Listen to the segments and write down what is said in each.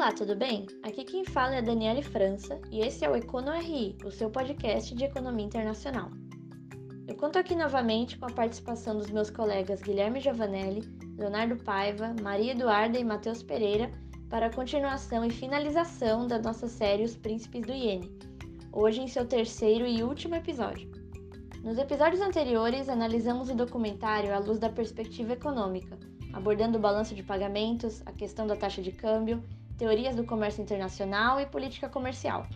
Olá, tudo bem? Aqui quem fala é a Daniele França e esse é o Econo RI, o seu podcast de economia internacional. Eu conto aqui novamente com a participação dos meus colegas Guilherme Giovanelli, Leonardo Paiva, Maria Eduarda e Matheus Pereira para a continuação e finalização da nossa série Os Príncipes do Iene, hoje em seu terceiro e último episódio. Nos episódios anteriores, analisamos o documentário à luz da perspectiva econômica, abordando o balanço de pagamentos, a questão da taxa de câmbio, teorias do comércio internacional e política comercial.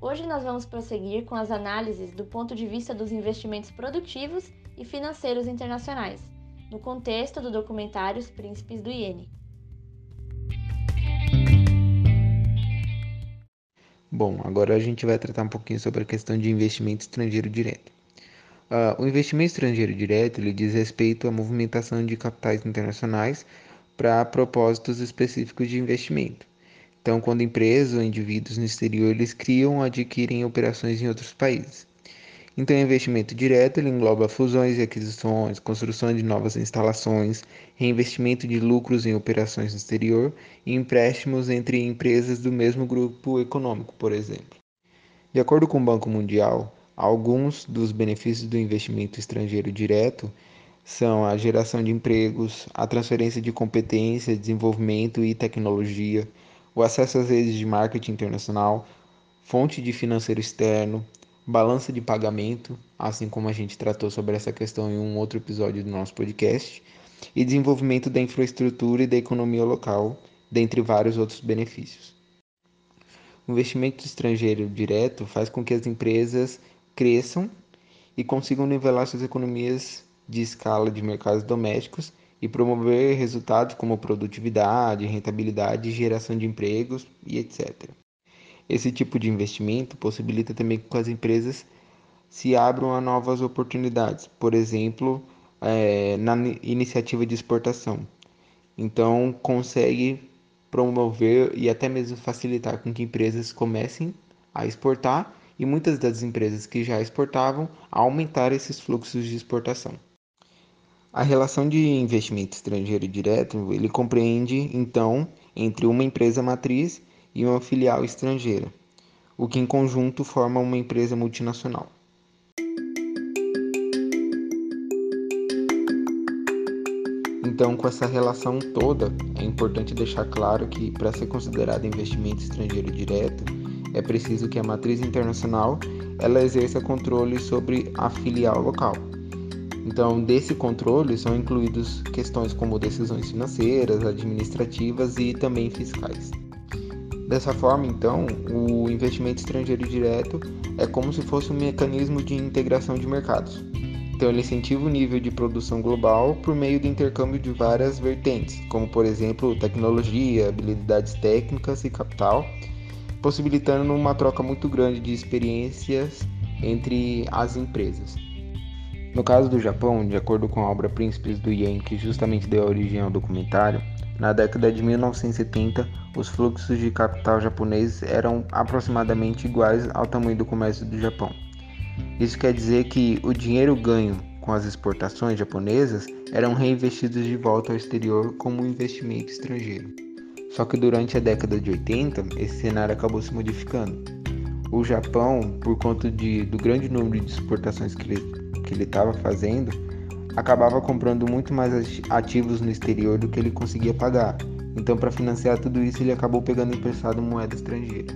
Hoje nós vamos prosseguir com as análises do ponto de vista dos investimentos produtivos e financeiros internacionais, no contexto do documentário Os Príncipes do Iene. Bom, agora a gente vai tratar um pouquinho sobre a questão de investimento estrangeiro direto. Uh, o investimento estrangeiro direto ele diz respeito à movimentação de capitais internacionais para propósitos específicos de investimento. Então, quando empresas ou indivíduos no exterior eles criam ou adquirem operações em outros países. Então, investimento direto ele engloba fusões e aquisições, construção de novas instalações, reinvestimento de lucros em operações no exterior e empréstimos entre empresas do mesmo grupo econômico, por exemplo. De acordo com o Banco Mundial, Alguns dos benefícios do investimento estrangeiro direto são a geração de empregos, a transferência de competência, desenvolvimento e tecnologia, o acesso às redes de marketing internacional, fonte de financeiro externo, balança de pagamento, assim como a gente tratou sobre essa questão em um outro episódio do nosso podcast, e desenvolvimento da infraestrutura e da economia local, dentre vários outros benefícios. O investimento estrangeiro direto faz com que as empresas cresçam e consigam nivelar suas economias de escala de mercados domésticos e promover resultados como produtividade, rentabilidade, geração de empregos e etc. Esse tipo de investimento possibilita também que as empresas se abram a novas oportunidades, por exemplo, é, na iniciativa de exportação. Então, consegue promover e até mesmo facilitar com que empresas comecem a exportar e muitas das empresas que já exportavam aumentaram esses fluxos de exportação. A relação de investimento estrangeiro direto, ele compreende então entre uma empresa matriz e uma filial estrangeira, o que em conjunto forma uma empresa multinacional. Então, com essa relação toda, é importante deixar claro que para ser considerado investimento estrangeiro direto, é preciso que a matriz internacional ela exerça controle sobre a filial local. Então, desse controle são incluídos questões como decisões financeiras, administrativas e também fiscais. Dessa forma, então, o investimento estrangeiro direto é como se fosse um mecanismo de integração de mercados. Então, ele incentiva o nível de produção global por meio do intercâmbio de várias vertentes, como, por exemplo, tecnologia, habilidades técnicas e capital, possibilitando uma troca muito grande de experiências entre as empresas. No caso do Japão, de acordo com a obra Príncipes do Yen, que justamente deu origem ao documentário, na década de 1970, os fluxos de capital japonês eram aproximadamente iguais ao tamanho do comércio do Japão. Isso quer dizer que o dinheiro ganho com as exportações japonesas eram reinvestidos de volta ao exterior como um investimento estrangeiro. Só que durante a década de 80, esse cenário acabou se modificando. O Japão, por conta de, do grande número de exportações que ele estava fazendo, acabava comprando muito mais ativos no exterior do que ele conseguia pagar. Então, para financiar tudo isso, ele acabou pegando emprestado moeda estrangeira.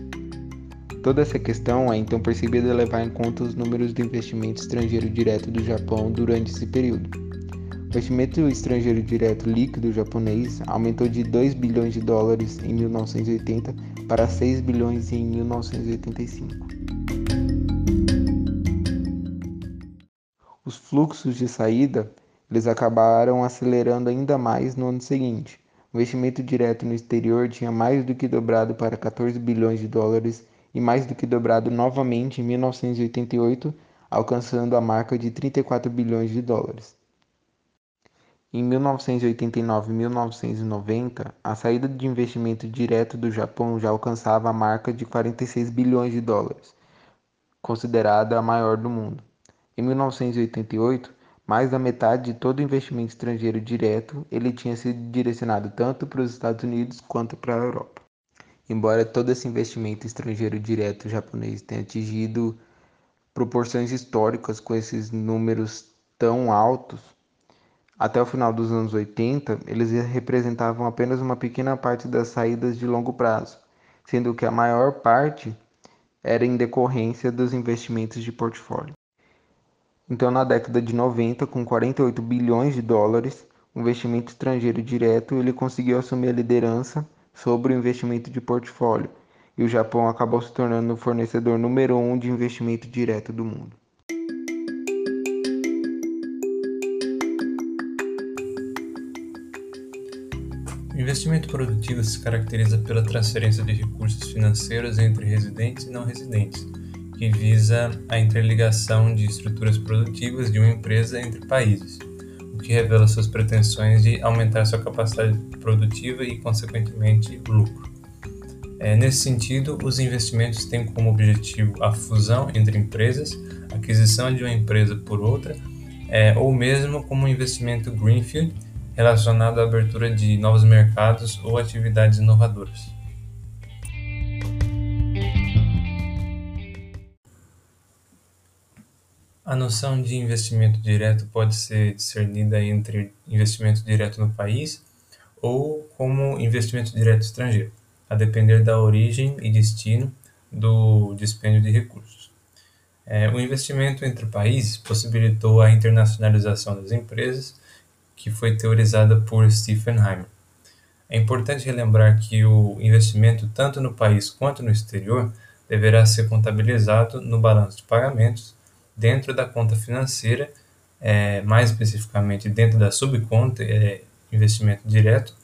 Toda essa questão é então percebida levar em conta os números do investimento estrangeiro direto do Japão durante esse período. O investimento estrangeiro direto líquido japonês aumentou de 2 bilhões de dólares em 1980 para 6 bilhões em 1985. Os fluxos de saída eles acabaram acelerando ainda mais no ano seguinte. O investimento direto no exterior tinha mais do que dobrado para 14 bilhões de dólares e mais do que dobrado novamente em 1988, alcançando a marca de 34 bilhões de dólares. Em 1989 e 1990, a saída de investimento direto do Japão já alcançava a marca de 46 bilhões de dólares, considerada a maior do mundo. Em 1988, mais da metade de todo o investimento estrangeiro direto ele tinha sido direcionado tanto para os Estados Unidos quanto para a Europa. embora todo esse investimento estrangeiro direto japonês tenha atingido proporções históricas com esses números tão altos, até o final dos anos 80, eles representavam apenas uma pequena parte das saídas de longo prazo, sendo que a maior parte era em decorrência dos investimentos de portfólio. Então, na década de 90, com 48 bilhões de dólares, o investimento estrangeiro direto ele conseguiu assumir a liderança sobre o investimento de portfólio, e o Japão acabou se tornando o fornecedor número um de investimento direto do mundo. O investimento produtivo se caracteriza pela transferência de recursos financeiros entre residentes e não residentes, que visa a interligação de estruturas produtivas de uma empresa entre países, o que revela suas pretensões de aumentar sua capacidade produtiva e, consequentemente, o lucro. É, nesse sentido, os investimentos têm como objetivo a fusão entre empresas, aquisição de uma empresa por outra, é, ou mesmo como um investimento greenfield relacionado à abertura de novos mercados ou atividades inovadoras. A noção de investimento direto pode ser discernida entre investimento direto no país ou como investimento direto estrangeiro, a depender da origem e destino do dispêndio de recursos. É, o investimento entre países possibilitou a internacionalização das empresas que foi teorizada por Stephen Heimer. É importante relembrar que o investimento, tanto no país quanto no exterior, deverá ser contabilizado no balanço de pagamentos, dentro da conta financeira, é, mais especificamente dentro da subconta é, investimento direto,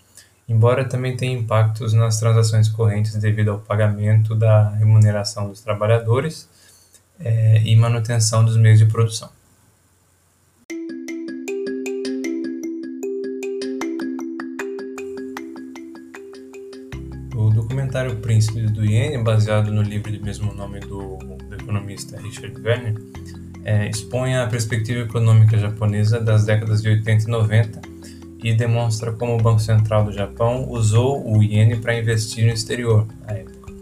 embora também tenha impactos nas transações correntes devido ao pagamento da remuneração dos trabalhadores é, e manutenção dos meios de produção. documentário Príncipes do Iene, baseado no livro de mesmo nome do, do economista Richard Werner, é, expõe a perspectiva econômica japonesa das décadas de 80 e 90 e demonstra como o Banco Central do Japão usou o iene para investir no exterior época.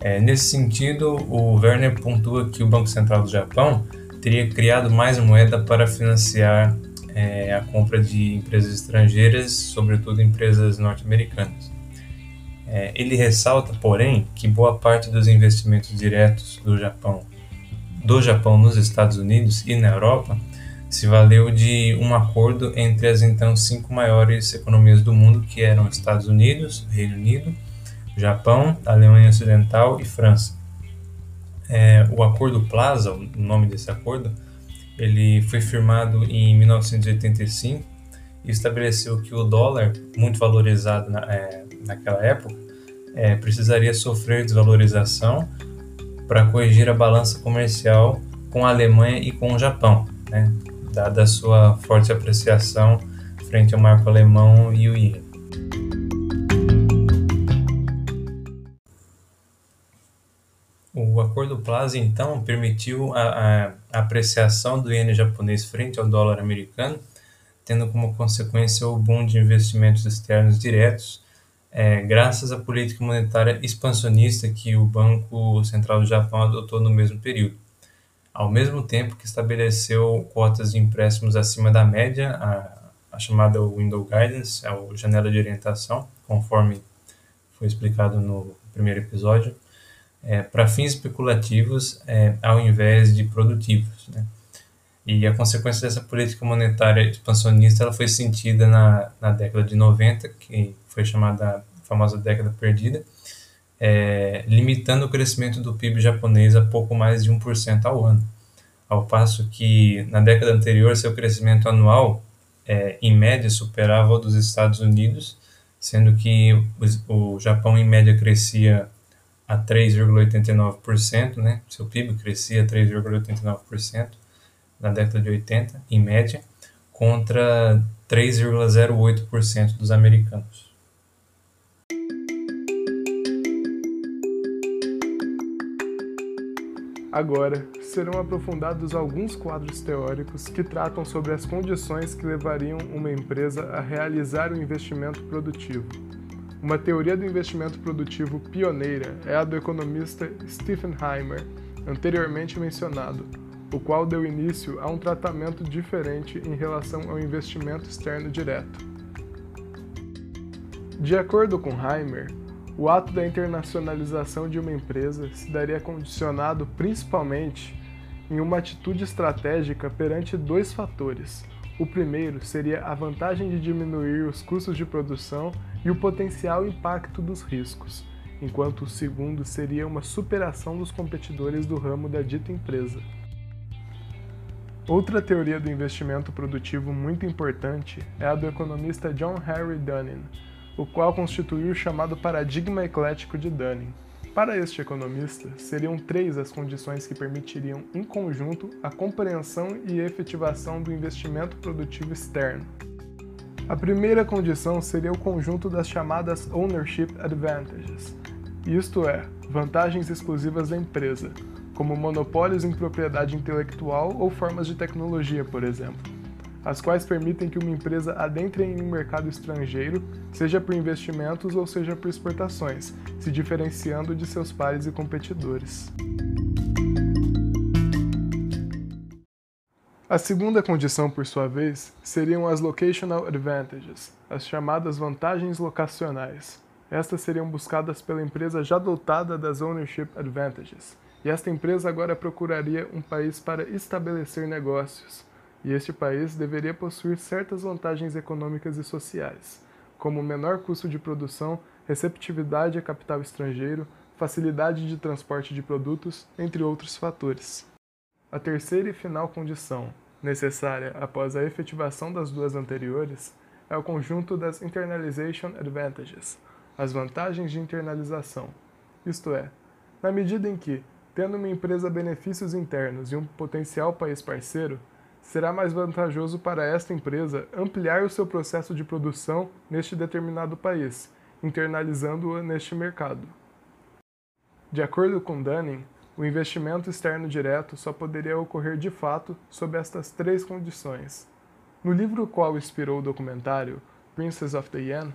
É, nesse sentido, o Werner pontua que o Banco Central do Japão teria criado mais moeda para financiar é, a compra de empresas estrangeiras, sobretudo empresas norte-americanas. É, ele ressalta, porém, que boa parte dos investimentos diretos do Japão, do Japão nos Estados Unidos e na Europa se valeu de um acordo entre as então cinco maiores economias do mundo, que eram Estados Unidos, Reino Unido, Japão, Alemanha Ocidental e França. É, o Acordo Plaza, o nome desse acordo, ele foi firmado em 1985 e estabeleceu que o dólar, muito valorizado na, é, naquela época, é, precisaria sofrer desvalorização para corrigir a balança comercial com a Alemanha e com o Japão, né, dada a sua forte apreciação frente ao marco alemão e o iene. O Acordo Plaza, então, permitiu a, a apreciação do iene japonês frente ao dólar americano, tendo como consequência o boom de investimentos externos diretos é, graças à política monetária expansionista que o Banco Central do Japão adotou no mesmo período, ao mesmo tempo que estabeleceu cotas de empréstimos acima da média, a, a chamada Window Guidance, a janela de orientação, conforme foi explicado no primeiro episódio, é, para fins especulativos é, ao invés de produtivos. Né? E a consequência dessa política monetária expansionista ela foi sentida na, na década de 90, que foi chamada famosa década perdida, é, limitando o crescimento do PIB japonês a pouco mais de 1% ao ano. Ao passo que na década anterior seu crescimento anual, é, em média, superava o dos Estados Unidos, sendo que o, o Japão, em média, crescia a 3,89%, né? seu PIB crescia a 3,89% na década de 80, em média, contra 3,08% dos americanos. Agora, serão aprofundados alguns quadros teóricos que tratam sobre as condições que levariam uma empresa a realizar o um investimento produtivo. Uma teoria do investimento produtivo pioneira é a do economista Stephen Heimer, anteriormente mencionado, o qual deu início a um tratamento diferente em relação ao investimento externo direto. De acordo com Heimer, o ato da internacionalização de uma empresa se daria condicionado principalmente em uma atitude estratégica perante dois fatores. O primeiro seria a vantagem de diminuir os custos de produção e o potencial impacto dos riscos, enquanto o segundo seria uma superação dos competidores do ramo da dita empresa. Outra teoria do investimento produtivo muito importante é a do economista John Henry Dunning, o qual constituiu o chamado paradigma eclético de Dunning. Para este economista, seriam três as condições que permitiriam, em conjunto, a compreensão e efetivação do investimento produtivo externo. A primeira condição seria o conjunto das chamadas Ownership Advantages, isto é, vantagens exclusivas da empresa, como monopólios em propriedade intelectual ou formas de tecnologia, por exemplo as quais permitem que uma empresa adentre em um mercado estrangeiro, seja por investimentos ou seja por exportações, se diferenciando de seus pares e competidores. A segunda condição, por sua vez, seriam as locational advantages, as chamadas vantagens locacionais. Estas seriam buscadas pela empresa já dotada das ownership advantages, e esta empresa agora procuraria um país para estabelecer negócios e este país deveria possuir certas vantagens econômicas e sociais, como menor custo de produção, receptividade a capital estrangeiro, facilidade de transporte de produtos, entre outros fatores. A terceira e final condição, necessária após a efetivação das duas anteriores, é o conjunto das Internalization Advantages, as vantagens de internalização. Isto é, na medida em que, tendo uma empresa benefícios internos e um potencial país parceiro, será mais vantajoso para esta empresa ampliar o seu processo de produção neste determinado país, internalizando-o neste mercado. De acordo com Dunning, o investimento externo direto só poderia ocorrer de fato sob estas três condições. No livro qual inspirou o documentário, Princess of the Yen,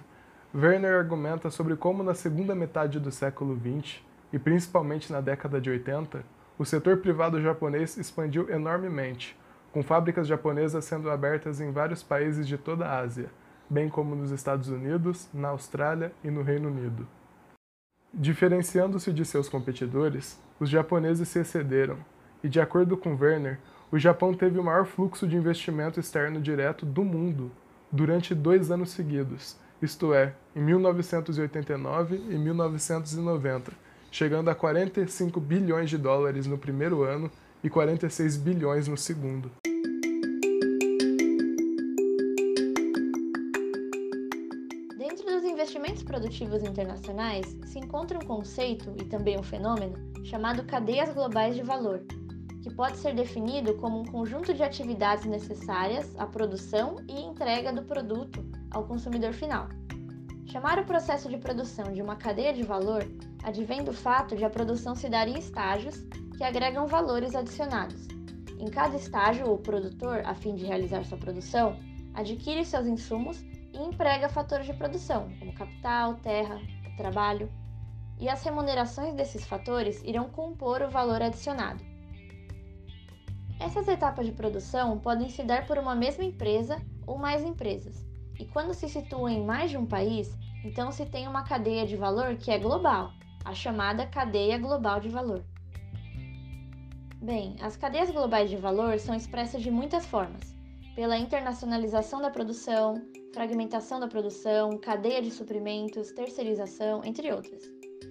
Werner argumenta sobre como na segunda metade do século XX, e principalmente na década de 80, o setor privado japonês expandiu enormemente, com fábricas japonesas sendo abertas em vários países de toda a Ásia, bem como nos Estados Unidos, na Austrália e no Reino Unido. Diferenciando-se de seus competidores, os japoneses se excederam, e de acordo com Werner, o Japão teve o maior fluxo de investimento externo direto do mundo durante dois anos seguidos, isto é, em 1989 e 1990, chegando a 45 bilhões de dólares no primeiro ano e 46 bilhões no segundo. Dentro dos investimentos produtivos internacionais se encontra um conceito e também um fenômeno chamado cadeias globais de valor, que pode ser definido como um conjunto de atividades necessárias à produção e entrega do produto ao consumidor final. Chamar o processo de produção de uma cadeia de valor advém do fato de a produção se dar em estágios que agregam valores adicionados. Em cada estágio, o produtor, a fim de realizar sua produção, adquire seus insumos e emprega fatores de produção, como capital, terra, trabalho, e as remunerações desses fatores irão compor o valor adicionado. Essas etapas de produção podem se dar por uma mesma empresa ou mais empresas, e quando se situam em mais de um país, então se tem uma cadeia de valor que é global, a chamada cadeia global de valor. Bem, as cadeias globais de valor são expressas de muitas formas: pela internacionalização da produção, fragmentação da produção, cadeia de suprimentos, terceirização, entre outras.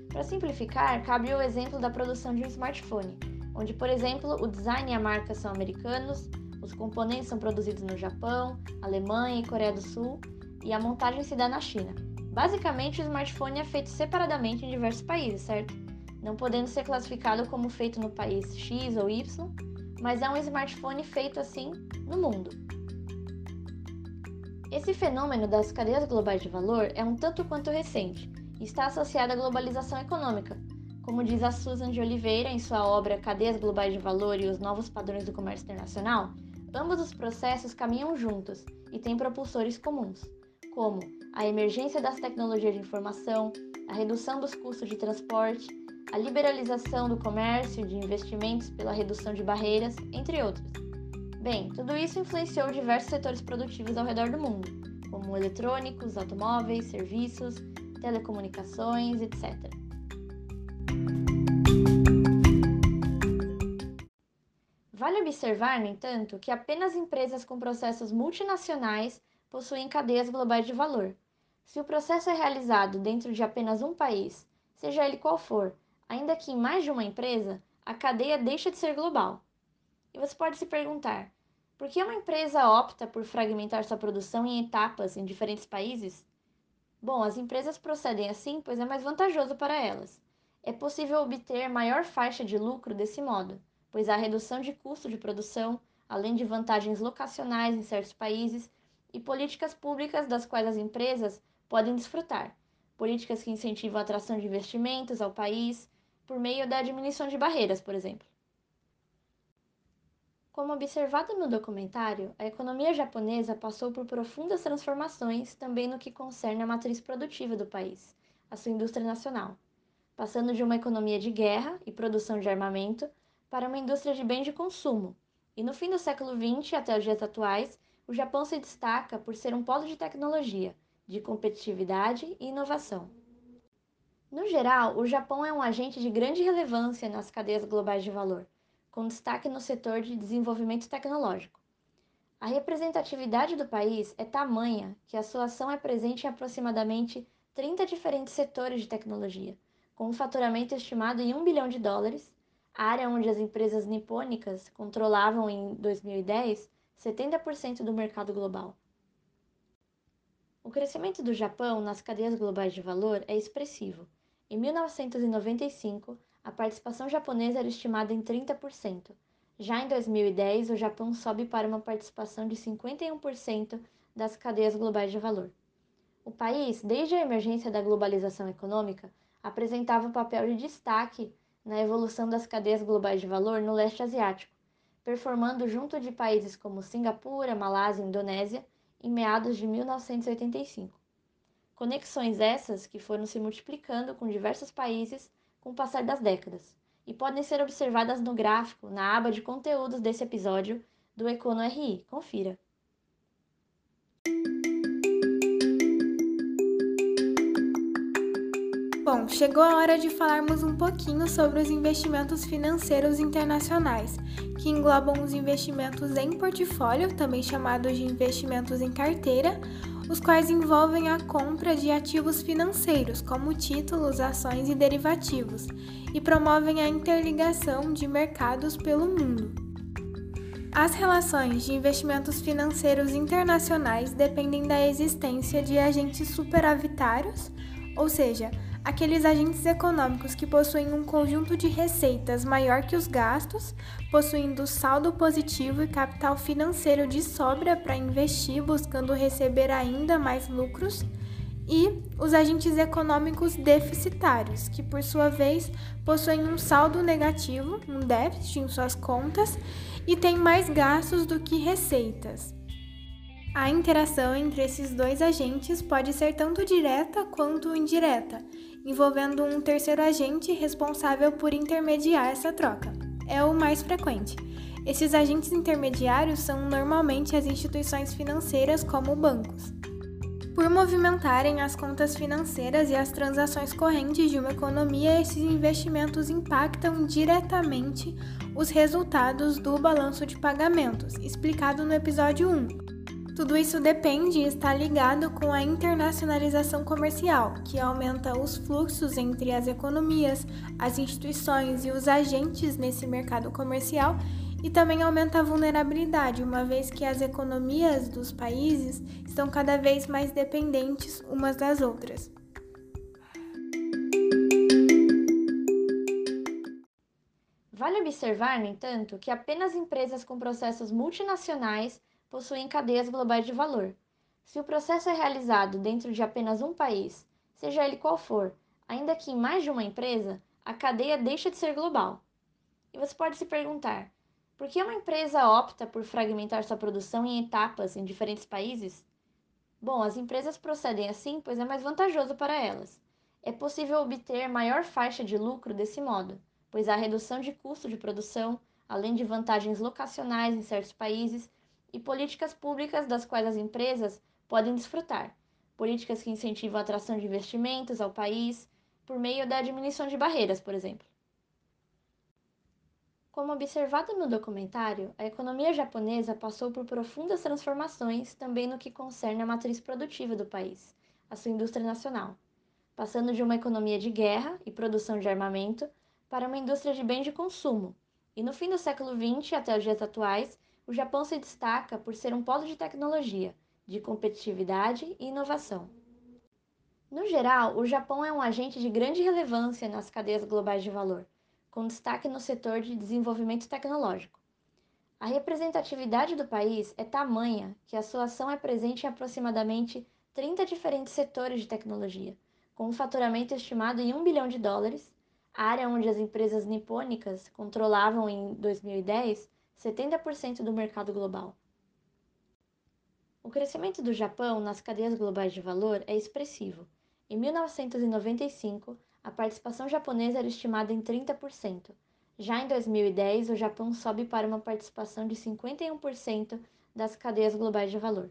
Para simplificar, cabe o exemplo da produção de um smartphone, onde, por exemplo, o design e a marca são americanos, os componentes são produzidos no Japão, Alemanha e Coreia do Sul, e a montagem se dá na China. Basicamente, o smartphone é feito separadamente em diversos países, certo? Não podendo ser classificado como feito no país X ou Y, mas é um smartphone feito assim no mundo. Esse fenômeno das cadeias globais de valor é um tanto quanto recente e está associado à globalização econômica, como diz a Susan de Oliveira em sua obra Cadeias Globais de Valor e os Novos Padrões do Comércio Internacional. Ambos os processos caminham juntos e têm propulsores comuns. como a emergência das tecnologias de informação, a redução dos custos de transporte, a liberalização do comércio de investimentos pela redução de barreiras, entre outros. Bem, tudo isso influenciou diversos setores produtivos ao redor do mundo, como eletrônicos, automóveis, serviços, telecomunicações, etc. Vale observar, no entanto, que apenas empresas com processos multinacionais possuem cadeias globais de valor. Se o processo é realizado dentro de apenas um país, seja ele qual for, ainda que em mais de uma empresa, a cadeia deixa de ser global. E você pode se perguntar: por que uma empresa opta por fragmentar sua produção em etapas em diferentes países? Bom, as empresas procedem assim pois é mais vantajoso para elas. É possível obter maior faixa de lucro desse modo, pois há redução de custo de produção, além de vantagens locacionais em certos países e políticas públicas das quais as empresas podem desfrutar. Políticas que incentivam a atração de investimentos ao país por meio da diminuição de barreiras, por exemplo. Como observado no documentário, a economia japonesa passou por profundas transformações também no que concerne à matriz produtiva do país, a sua indústria nacional, passando de uma economia de guerra e produção de armamento para uma indústria de bens de consumo. E no fim do século XX até os dias atuais, o Japão se destaca por ser um polo de tecnologia, de competitividade e inovação. No geral, o Japão é um agente de grande relevância nas cadeias globais de valor com destaque no setor de desenvolvimento tecnológico. A representatividade do país é tamanha que a sua ação é presente em aproximadamente 30 diferentes setores de tecnologia, com um faturamento estimado em 1 bilhão de dólares, área onde as empresas nipônicas controlavam em 2010 70% do mercado global. O crescimento do Japão nas cadeias globais de valor é expressivo. Em 1995, a participação japonesa era estimada em 30%. Já em 2010, o Japão sobe para uma participação de 51% das cadeias globais de valor. O país, desde a emergência da globalização econômica, apresentava um papel de destaque na evolução das cadeias globais de valor no leste asiático, performando junto de países como Singapura, Malásia e Indonésia em meados de 1985. Conexões essas que foram se multiplicando com diversos países com o passar das décadas e podem ser observadas no gráfico na aba de conteúdos desse episódio do Econo RI. Confira. Bom, chegou a hora de falarmos um pouquinho sobre os investimentos financeiros internacionais, que englobam os investimentos em portfólio, também chamados de investimentos em carteira, os quais envolvem a compra de ativos financeiros, como títulos, ações e derivativos, e promovem a interligação de mercados pelo mundo. As relações de investimentos financeiros internacionais dependem da existência de agentes superavitários, ou seja, aqueles agentes econômicos que possuem um conjunto de receitas maior que os gastos, possuindo saldo positivo e capital financeiro de sobra para investir, buscando receber ainda mais lucros, e os agentes econômicos deficitários, que por sua vez possuem um saldo negativo, um déficit em suas contas e têm mais gastos do que receitas. A interação entre esses dois agentes pode ser tanto direta quanto indireta, envolvendo um terceiro agente responsável por intermediar essa troca. É o mais frequente. Esses agentes intermediários são normalmente as instituições financeiras, como bancos. Por movimentarem as contas financeiras e as transações correntes de uma economia, esses investimentos impactam diretamente os resultados do balanço de pagamentos, explicado no episódio 1. Tudo isso depende e está ligado com a internacionalização comercial, que aumenta os fluxos entre as economias, as instituições e os agentes nesse mercado comercial e também aumenta a vulnerabilidade, uma vez que as economias dos países estão cada vez mais dependentes umas das outras. Vale observar, no entanto, que apenas empresas com processos multinacionais possuem cadeias globais de valor. Se o processo é realizado dentro de apenas um país, seja ele qual for, ainda que em mais de uma empresa, a cadeia deixa de ser global. E você pode se perguntar: por que uma empresa opta por fragmentar sua produção em etapas em diferentes países? Bom, as empresas procedem assim pois é mais vantajoso para elas. É possível obter maior faixa de lucro desse modo, pois há redução de custo de produção, além de vantagens locacionais em certos países e políticas públicas das quais as empresas podem desfrutar. Políticas que incentivam a atração de investimentos ao país por meio da diminuição de barreiras, por exemplo. Como observado no documentário, a economia japonesa passou por profundas transformações também no que concerne à matriz produtiva do país, a sua indústria nacional, passando de uma economia de guerra e produção de armamento para uma indústria de bens de consumo. E no fim do século XX até os dias atuais, o Japão se destaca por ser um polo de tecnologia, de competitividade e inovação. No geral, o Japão é um agente de grande relevância nas cadeias globais de valor com destaque no setor de desenvolvimento tecnológico. A representatividade do país é tamanha que a sua ação é presente em aproximadamente 30 diferentes setores de tecnologia, com um faturamento estimado em 1 bilhão de dólares, área onde as empresas nipônicas controlavam em 2010 70% do mercado global. O crescimento do Japão nas cadeias globais de valor é expressivo. Em 1995, a participação japonesa era estimada em 30%. Já em 2010, o Japão sobe para uma participação de 51% das cadeias globais de valor.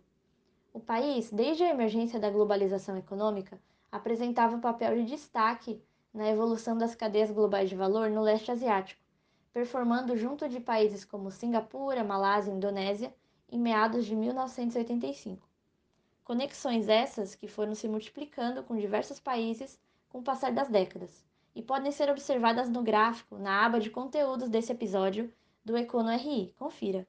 O país, desde a emergência da globalização econômica, apresentava um papel de destaque na evolução das cadeias globais de valor no leste asiático, performando junto de países como Singapura, Malásia e Indonésia em meados de 1985. Conexões essas que foram se multiplicando com diversos países com o passar das décadas e podem ser observadas no gráfico na aba de conteúdos desse episódio do Econo RI. Confira.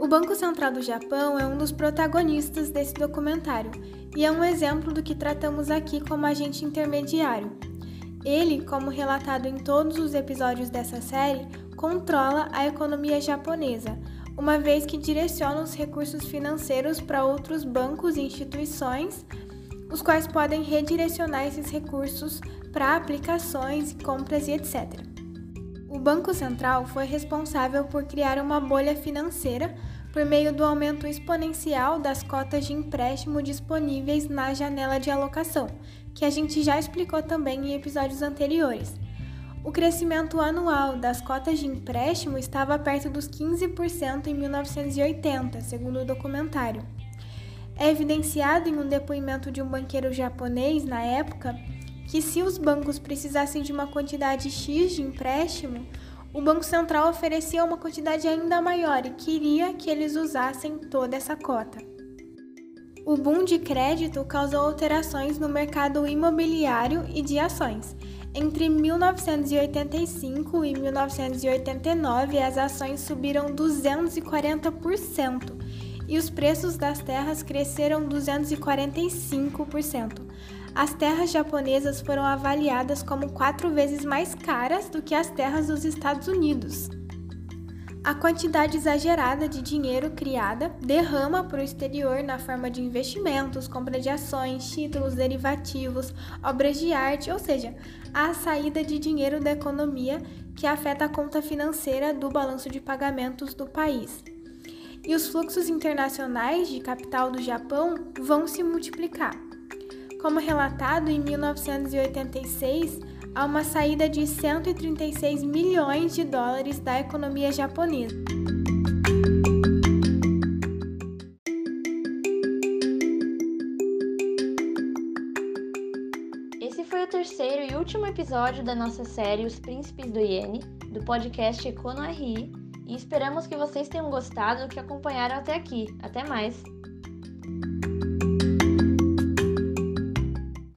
O Banco Central do Japão é um dos protagonistas desse documentário e é um exemplo do que tratamos aqui como agente intermediário. Ele, como relatado em todos os episódios dessa série, controla a economia japonesa, uma vez que direciona os recursos financeiros para outros bancos e instituições, os quais podem redirecionar esses recursos para aplicações, compras e etc. O Banco Central foi responsável por criar uma bolha financeira por meio do aumento exponencial das cotas de empréstimo disponíveis na janela de alocação, que a gente já explicou também em episódios anteriores. O crescimento anual das cotas de empréstimo estava perto dos 15% em 1980, segundo o documentário. É evidenciado em um depoimento de um banqueiro japonês na época que, se os bancos precisassem de uma quantidade X de empréstimo, o Banco Central oferecia uma quantidade ainda maior e queria que eles usassem toda essa cota. O boom de crédito causou alterações no mercado imobiliário e de ações entre 1985 e 1989, as ações subiram 240% e os preços das terras cresceram 245%. As terras japonesas foram avaliadas como quatro vezes mais caras do que as terras dos Estados Unidos. A quantidade exagerada de dinheiro criada derrama para o exterior na forma de investimentos, compra de ações, títulos derivativos, obras de arte, ou seja, a saída de dinheiro da economia que afeta a conta financeira do balanço de pagamentos do país. E os fluxos internacionais de capital do Japão vão se multiplicar. Como relatado em 1986, a uma saída de 136 milhões de dólares da economia japonesa. Esse foi o terceiro e último episódio da nossa série Os Príncipes do Iene, do podcast Econo RI, e esperamos que vocês tenham gostado do que acompanharam até aqui. Até mais!